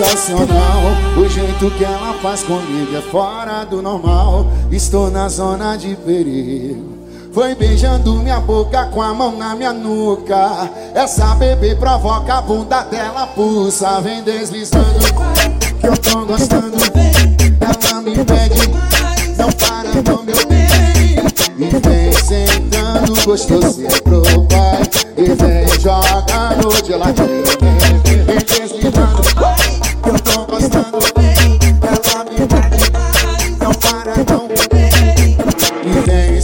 sensacional O jeito que ela faz comigo é fora do normal. Estou na zona de perigo. Foi beijando minha boca com a mão na minha nuca. Essa bebê provoca a bunda dela pulsa Vem deslizando. Que eu tô gostando Ela me pede, não para não meu bem E vem sentando gostoso pro pai E vem jogando de ladinho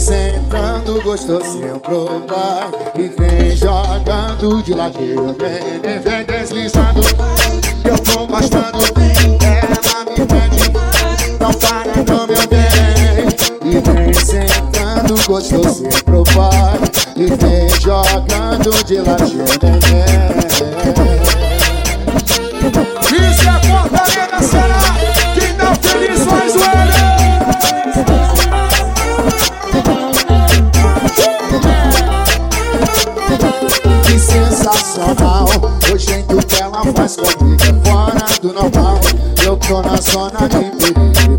sentando gostosinho pro pai E vem jogando de ladinho Vem, vem deslizando. Que eu tô gostando Ela me pede, não para não meu bem E vem sentando gostosinho pro pai E vem jogando de ladinho Isso sensacional O jeito que ela faz comigo é fora do normal. Eu tô na zona de perigo.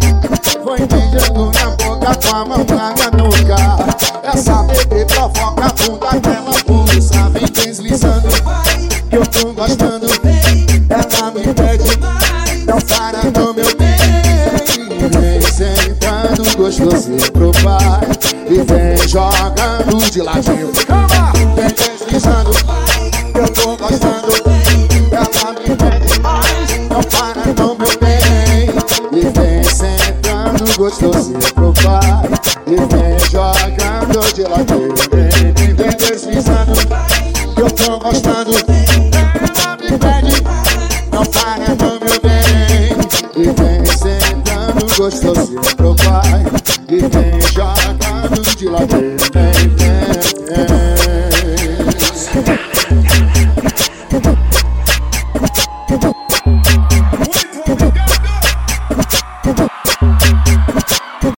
Foi beijando minha boca com a mão na nuca. Essa bebê provoca a bunda dela pulsa Vem deslizando. Que eu tô gostando. Ela me pede, não para no meu bem Vem sentando gostosinho pro pai. E vem jogando de ladinho. Vem sentando gostosinho pro pai E vem jogando de ladinho Vem, vem, vem deslizando que eu tô gostando. Ela me pede, não para no meu bem. E vem sentando gostosinho pro pai E vem jogando de ladinho